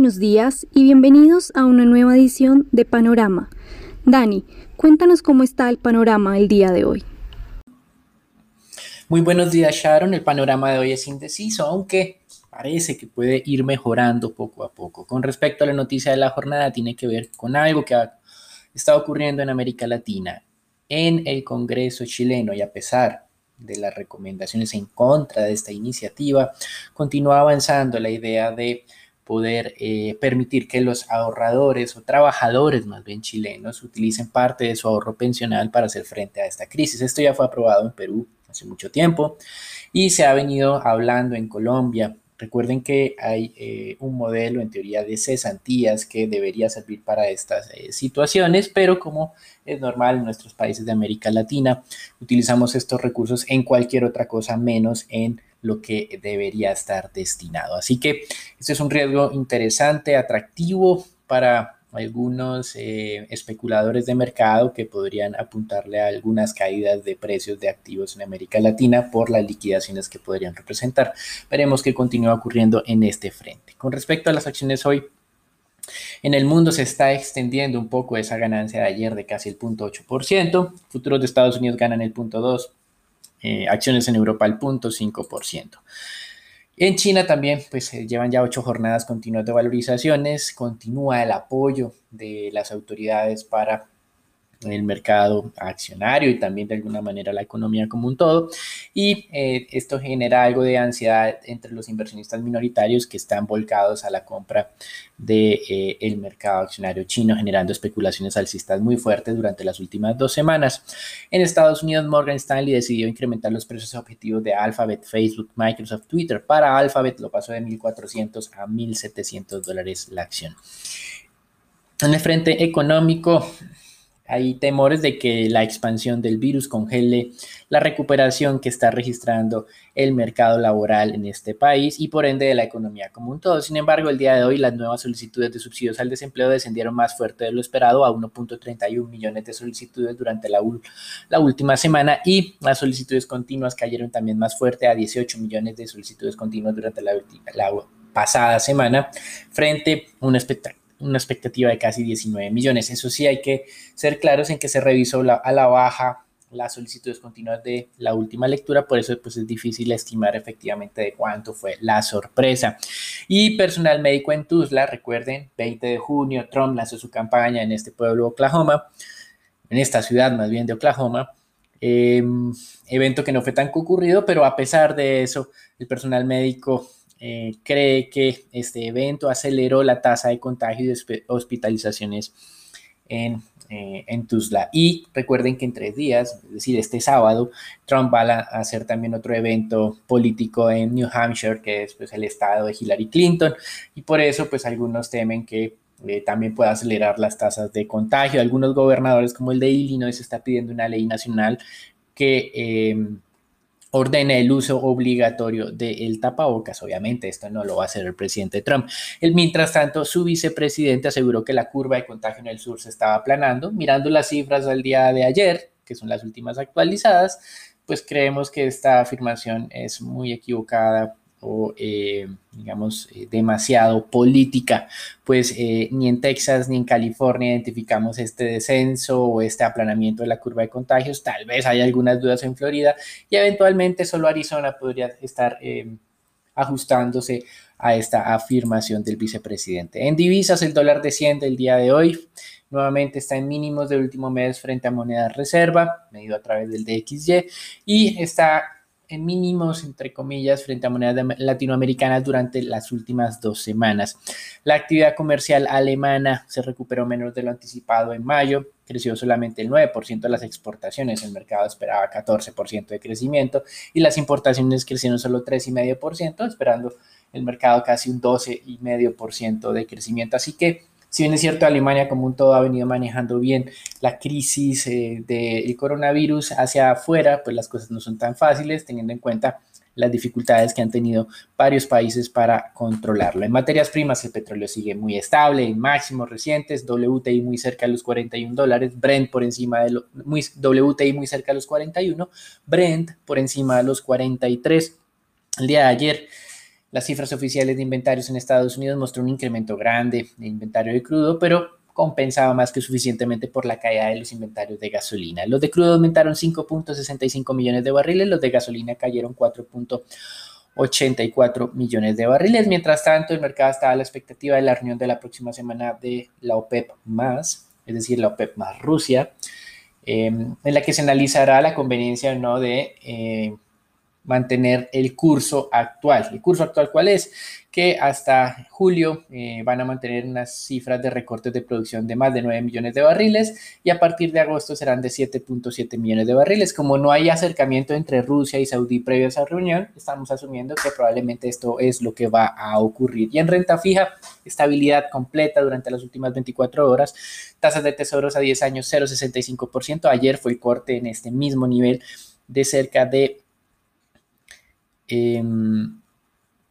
buenos días y bienvenidos a una nueva edición de Panorama. Dani, cuéntanos cómo está el panorama el día de hoy. Muy buenos días Sharon, el panorama de hoy es indeciso, aunque parece que puede ir mejorando poco a poco. Con respecto a la noticia de la jornada, tiene que ver con algo que ha estado ocurriendo en América Latina, en el Congreso chileno y a pesar de las recomendaciones en contra de esta iniciativa, continúa avanzando la idea de poder eh, permitir que los ahorradores o trabajadores más bien chilenos utilicen parte de su ahorro pensional para hacer frente a esta crisis. Esto ya fue aprobado en Perú hace mucho tiempo y se ha venido hablando en Colombia. Recuerden que hay eh, un modelo en teoría de cesantías que debería servir para estas eh, situaciones, pero como es normal en nuestros países de América Latina, utilizamos estos recursos en cualquier otra cosa menos en lo que debería estar destinado. Así que este es un riesgo interesante, atractivo para algunos eh, especuladores de mercado que podrían apuntarle a algunas caídas de precios de activos en América Latina por las liquidaciones que podrían representar. Veremos qué continúa ocurriendo en este frente. Con respecto a las acciones hoy, en el mundo se está extendiendo un poco esa ganancia de ayer de casi el 0.8%. Futuros de Estados Unidos ganan el 0.2%. Eh, acciones en Europa al 0.5%. En China también, pues llevan ya ocho jornadas continuas de valorizaciones, continúa el apoyo de las autoridades para el mercado accionario y también de alguna manera la economía como un todo. Y eh, esto genera algo de ansiedad entre los inversionistas minoritarios que están volcados a la compra del de, eh, mercado accionario chino, generando especulaciones alcistas muy fuertes durante las últimas dos semanas. En Estados Unidos, Morgan Stanley decidió incrementar los precios objetivos de Alphabet, Facebook, Microsoft, Twitter. Para Alphabet lo pasó de 1.400 a 1.700 dólares la acción. En el frente económico, hay temores de que la expansión del virus congele la recuperación que está registrando el mercado laboral en este país y por ende de la economía como un todo. Sin embargo, el día de hoy las nuevas solicitudes de subsidios al desempleo descendieron más fuerte de lo esperado a 1.31 millones de solicitudes durante la, última semana y las solicitudes continuas cayeron también más fuerte a 18 millones de solicitudes continuas durante la, la pasada semana frente a un espectáculo una expectativa de casi 19 millones. Eso sí, hay que ser claros en que se revisó a la baja las solicitudes continuas de la última lectura, por eso pues, es difícil estimar efectivamente de cuánto fue la sorpresa. Y personal médico en Tuzla, recuerden, 20 de junio, Trump lanzó su campaña en este pueblo Oklahoma, en esta ciudad más bien de Oklahoma, em, evento que no fue tan concurrido, pero a pesar de eso, el personal médico eh, cree que este evento aceleró la tasa de contagio y de hospitalizaciones en, eh, en Tuzla. Y recuerden que en tres días, es decir, este sábado, Trump va a hacer también otro evento político en New Hampshire, que es pues, el estado de Hillary Clinton, y por eso pues algunos temen que eh, también pueda acelerar las tasas de contagio. Algunos gobernadores como el de Illinois está pidiendo una ley nacional que ordena el uso obligatorio del tapabocas. Obviamente, esto no lo va a hacer el presidente Trump. El, mientras tanto, su vicepresidente aseguró que la curva de contagio en el sur se estaba aplanando. Mirando las cifras del día de ayer, que son las últimas actualizadas, pues creemos que esta afirmación es muy equivocada o eh, digamos eh, demasiado política, pues eh, ni en Texas ni en California identificamos este descenso o este aplanamiento de la curva de contagios, tal vez hay algunas dudas en Florida y eventualmente solo Arizona podría estar ajustándose a esta afirmación del vicepresidente. En divisas el dólar desciende el día de hoy, nuevamente está en mínimos del último mes frente a moneda reserva, medido a través del DXY y está mínimos, entre comillas, frente a monedas latinoamericanas durante las últimas dos semanas. La actividad comercial alemana se recuperó menos de lo anticipado en mayo, creció solamente el 9% de las exportaciones, el mercado esperaba 14% de crecimiento y las importaciones crecieron solo 3,5%, esperando el mercado casi un 12,5% de crecimiento. Así que si bien es cierto, Alemania como un todo ha venido manejando bien la crisis eh, del coronavirus hacia afuera, pues las cosas no son tan fáciles teniendo en cuenta las dificultades que han tenido varios países para controlarlo. En materias primas, el petróleo sigue muy estable, en máximos recientes, WTI muy cerca de los 41 dólares, Brent por encima de los, WTI muy cerca de los 41, Brent por encima de los 43. El día de ayer Las cifras oficiales de inventarios en Estados Unidos mostró un incremento grande de inventario de crudo, pero compensaba más que suficientemente por la caída de los inventarios de gasolina. Los de crudo aumentaron 5.65 millones de barriles, los de gasolina cayeron 4.84 millones de barriles. Mientras tanto, el mercado estaba a la expectativa de la reunión de la próxima semana de la OPEP más, es decir, la OPEP más Rusia, eh, en la que se analizará la conveniencia o no de eh, mantener el curso actual. ¿El curso actual cuál es? Que hasta julio eh, van a mantener unas cifras de recortes de producción de más de 9 millones de barriles y a partir de agosto serán de 7.7 millones de barriles. Como no hay acercamiento entre Rusia y Saudí previo a esa reunión, estamos asumiendo que probablemente esto es lo que va a ocurrir. Y en renta fija, estabilidad completa durante las últimas 24 horas, tasas de tesoros a 10 años 0,65%. Ayer fue el corte en este mismo nivel de cerca de Em,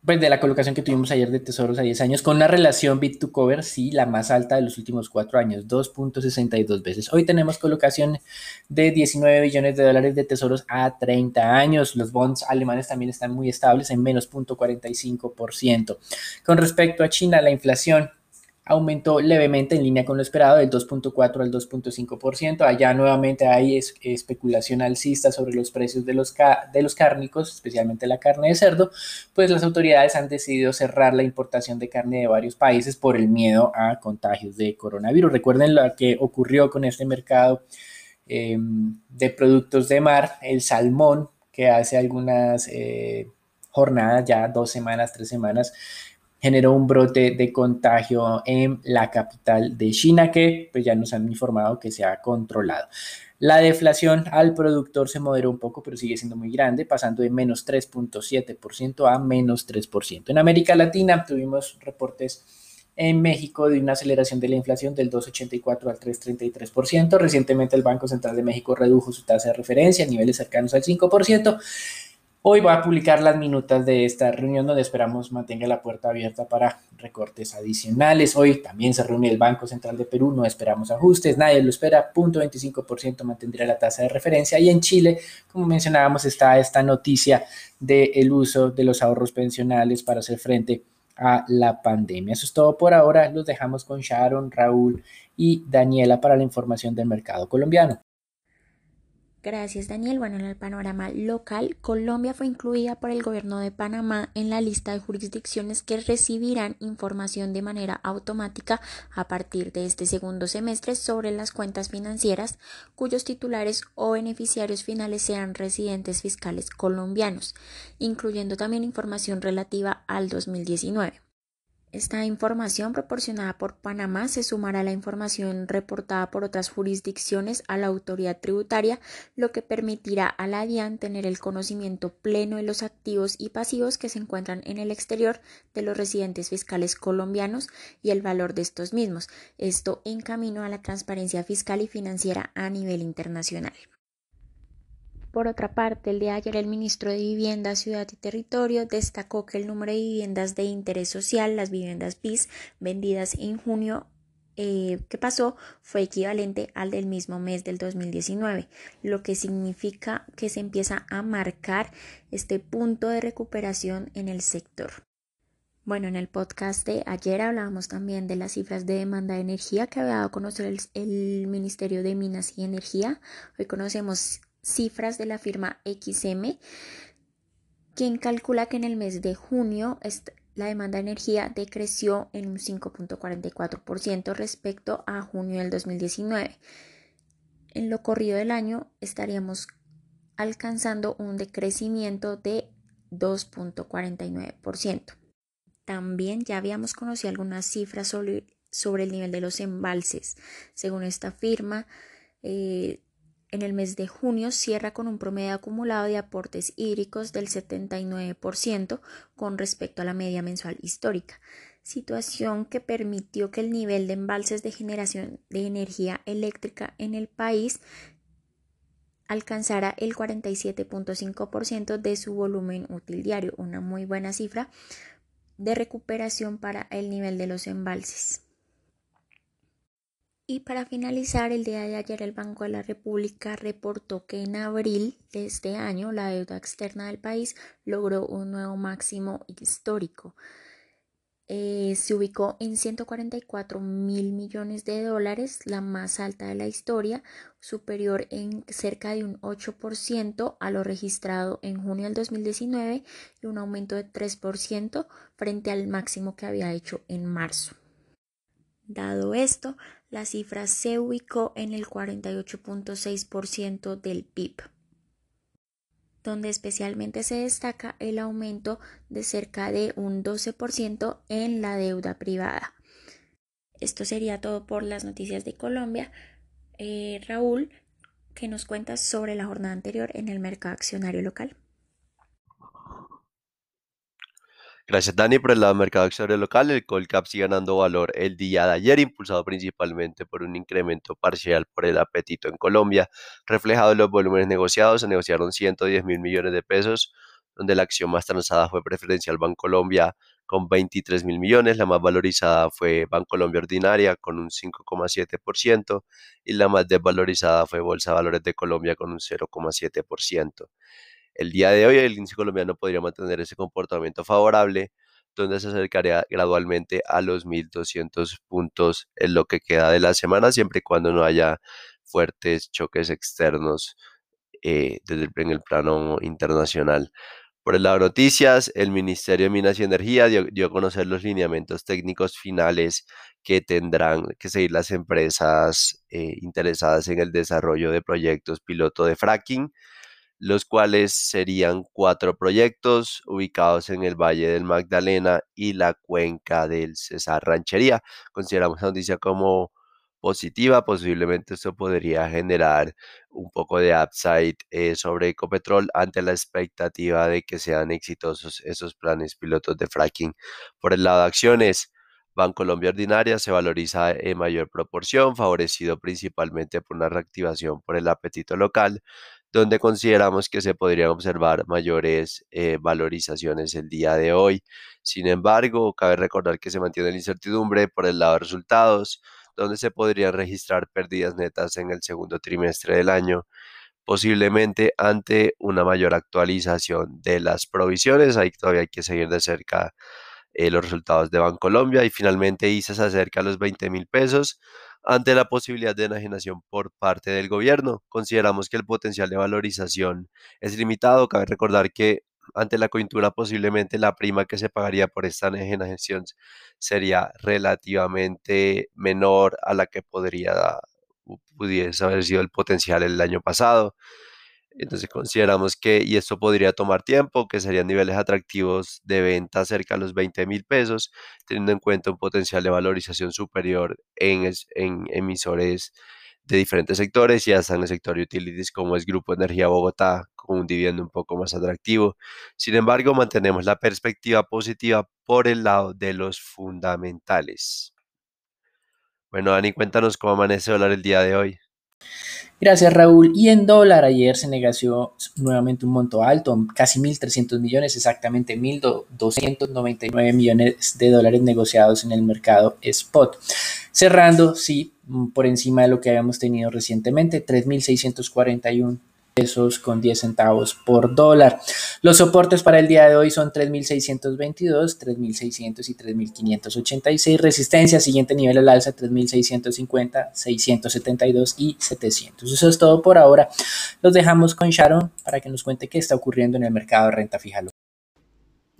pues de la colocación que tuvimos ayer de tesoros a 10 años, con una relación bit to cover, sí, la más alta de los últimos cuatro años, 2.62 veces. Hoy tenemos colocación de 19 billones de dólares de tesoros a 30 años. Los bonds alemanes también están muy estables en menos 0.45%. Con respecto a China, la inflación aumentó levemente en línea con lo esperado del 2.4 al 2.5%. Allá nuevamente hay especulación alcista sobre los precios de los, de los cárnicos, especialmente la carne de cerdo, pues las autoridades han decidido cerrar la importación de carne de varios países por el miedo a contagios de coronavirus. Recuerden lo que ocurrió con este mercado em, de productos de mar, el salmón, que hace algunas eh, jornadas, ya dos semanas, tres semanas, generó un brote de contagio en la capital de China que pues ya nos han informado que se ha controlado. La deflación al productor se moderó un poco, pero sigue siendo muy grande, pasando de menos 3.7% a menos 3%. En América Latina tuvimos reportes en México de una aceleración de la inflación del 2,84 al 3,33%. Recientemente el Banco Central de México redujo su tasa de referencia a niveles cercanos al 5%. Hoy va a publicar las minutas de esta reunión donde esperamos mantenga la puerta abierta para recortes adicionales. Hoy también se reúne el Banco Central de Perú, no esperamos ajustes, nadie lo espera, 0.25% mantendría la tasa de referencia. Y en Chile, como mencionábamos, está esta noticia del uso de los ahorros pensionales para hacer frente a la pandemia. Eso es todo por ahora. Los dejamos con Sharon, Raúl y Daniela para la información del mercado colombiano. Gracias, Daniel. Bueno, en el panorama local, Colombia fue incluida por el gobierno de Panamá en la lista de jurisdicciones que recibirán información de manera automática a partir de este segundo semestre sobre las cuentas financieras cuyos titulares o beneficiarios finales sean residentes fiscales colombianos, incluyendo también información relativa al 2019. Esta información proporcionada por Panamá se sumará a la información reportada por otras jurisdicciones a la autoridad tributaria, lo que permitirá a la DIAN tener el conocimiento pleno de los activos y pasivos que se encuentran en el exterior de los residentes fiscales colombianos y el valor de estos mismos, esto en camino a la transparencia fiscal y financiera a nivel internacional. Por otra parte, el de ayer el ministro de Vivienda, Ciudad y Territorio destacó que el número de viviendas de interés social, las viviendas BIS, vendidas en junio eh, que pasó fue equivalente al del mismo mes del 2019, lo que significa que se empieza a marcar este punto de recuperación en el sector. Bueno, en el podcast de ayer hablábamos también de las cifras de demanda de energía que había dado a conocer el Ministerio de Minas y Energía. Hoy conocemos cifras de la firma XM, quien calcula que en el mes de junio la demanda de energía decreció en un 5.44% respecto a junio del 2019. En lo corrido del año estaríamos alcanzando un decrecimiento de 2.49%. También ya habíamos conocido algunas cifras sobre, el nivel de los embalses. Según esta firma, eh, en el mes de junio cierra con un promedio acumulado de aportes hídricos del 79% con respecto a la media mensual histórica, situación que permitió que el nivel de embalses de generación de energía eléctrica en el país alcanzara el 47.5% de su volumen útil diario, una muy buena cifra de recuperación para el nivel de los embalses. Y para finalizar, el día de ayer el Banco de la República reportó que en abril de este año la deuda externa del país logró un nuevo máximo histórico. Eh, se ubicó en 144 mil millones de dólares, la más alta de la historia, superior en cerca de un 8% a lo registrado en junio del 2019 y un aumento de 3% frente al máximo que había hecho en marzo. Dado esto, la cifra se ubicó en el 48.6% del PIB, donde especialmente se destaca el aumento de cerca de un 12% en la deuda privada. Esto sería todo por las noticias de Colombia. Eh, Raúl, ¿qué nos cuentas sobre la jornada anterior en el mercado accionario local? Gracias, Dani. Por el lado del mercado accionario local, el Colcap sigue ganando valor el día de ayer, impulsado principalmente por un incremento parcial por el apetito en Colombia, reflejado en los volúmenes negociados. Se negociaron 110 mil millones de pesos, donde la acción más transada fue preferencial Bancolombia con 23 mil millones, la más valorizada fue Bancolombia Ordinaria con un 5,7% y la más desvalorizada fue Bolsa Valores de Colombia con un 0,7%. El día de hoy el índice colombiano podría mantener ese comportamiento favorable, donde se acercaría gradualmente a los 1.200 puntos en lo que queda de la semana, siempre y cuando no haya fuertes choques externos eh, desde en el plano internacional. Por el lado de noticias, el Ministerio de Minas y Energía dio, a conocer los lineamientos técnicos finales que tendrán que seguir las empresas eh, interesadas en el desarrollo de proyectos piloto de fracking los cuales serían cuatro proyectos ubicados en el Valle del Magdalena y la cuenca del Cesar Ranchería. Consideramos la noticia como positiva, posiblemente esto podría generar un poco de upside eh, sobre Ecopetrol ante la expectativa de que sean exitosos esos planes pilotos de fracking. Por el lado de acciones, Bancolombia Ordinaria se valoriza en mayor proporción, favorecido principalmente por una reactivación por el apetito local, donde consideramos que se podrían observar mayores eh, valorizaciones el día de hoy. Sin embargo, cabe recordar que se mantiene la incertidumbre por el lado de resultados, donde se podrían registrar pérdidas netas en el segundo trimestre del año, posiblemente ante una mayor actualización de las provisiones. Ahí todavía hay que seguir de cerca eh, los resultados de Bancolombia y finalmente ICE se acerca a los 20 mil pesos ante la posibilidad de enajenación por parte del gobierno. Consideramos que el potencial de valorización es limitado. Cabe recordar que ante la coyuntura posiblemente la prima que se pagaría por esta enajenación sería relativamente menor a la que podría pudiese haber sido el potencial el año pasado. Entonces consideramos que, y esto podría tomar tiempo, que serían niveles atractivos de venta cerca de los 20 mil pesos, teniendo en cuenta un potencial de valorización superior en, emisores de diferentes sectores, ya hasta en el sector utilities como es Grupo Energía Bogotá, con un dividendo un poco más atractivo. Sin embargo, mantenemos la perspectiva positiva por el lado de los fundamentales. Bueno, Dani, cuéntanos cómo amanece dólar el día de hoy. Gracias Raúl. Y en dólar ayer se negoció nuevamente un monto alto, casi 1.300 millones, exactamente 1.299 millones de dólares negociados en el mercado spot. Cerrando, sí, por encima de lo que habíamos tenido recientemente, 3.641 pesos con 10 centavos por dólar. Los soportes para el día de hoy son 3.622, 3.600 y 3.586. Resistencia, siguiente nivel al alza, 3.650, 672 y 700. Eso es todo por ahora. Los dejamos con Sharon para que nos cuente qué está ocurriendo en el mercado de renta fija.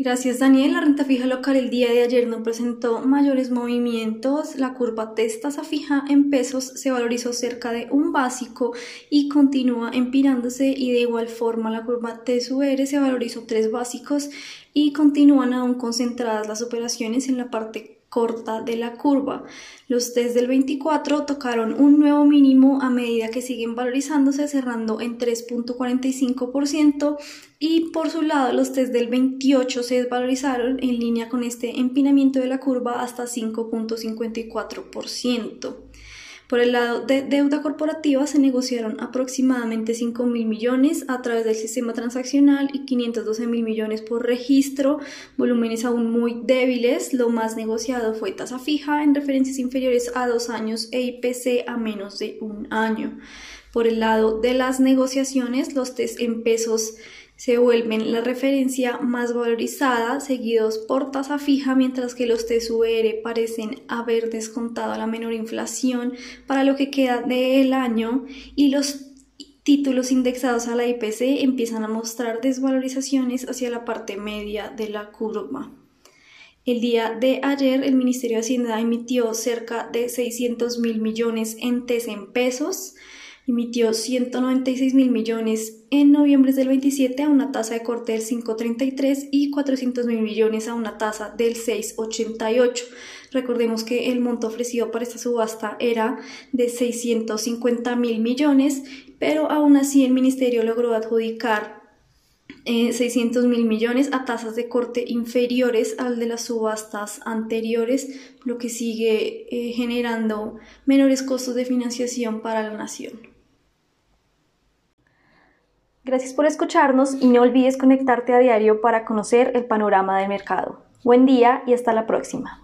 Gracias Daniel. La renta fija local el día de ayer no presentó mayores movimientos. La curva tasa fija en pesos se valorizó cerca de un básico y continúa empirándose y de igual forma la curva TSUR se valorizó tres básicos y continúan aún concentradas las operaciones en la parte corta de la curva. Los test del 24 tocaron un nuevo mínimo a medida que siguen valorizándose, cerrando en 3.45% y por su lado los test del 28 se desvalorizaron en línea con este empinamiento de la curva hasta 5.54%. Por el lado de deuda corporativa se negociaron aproximadamente 5 mil millones a través del sistema transaccional y 512 mil millones por registro, volúmenes aún muy débiles. Lo más negociado fue tasa fija en referencias inferiores a dos años e IPC a menos de un año. Por el lado de las negociaciones, los test en pesos se vuelven la referencia más valorizada, seguidos por tasa fija, mientras que los TSUR parecen haber descontado la menor inflación para lo que queda del año y los títulos indexados a la IPC empiezan a mostrar desvalorizaciones hacia la parte media de la curva. El día de ayer el Ministerio de Hacienda emitió cerca de 600 mil millones en en pesos, emitió 196 mil millones en noviembre del 27 a una tasa de corte del 5.33 y 400 mil millones a una tasa del 6.88. Recordemos que el monto ofrecido para esta subasta era de 650 mil millones, pero aún así el ministerio logró adjudicar 600 eh, mil millones a tasas de corte inferiores al de las subastas anteriores, lo que sigue eh, generando menores costos de financiación para la nación. Gracias por escucharnos y no olvides conectarte a diario para conocer el panorama del mercado. Buen día y hasta la próxima.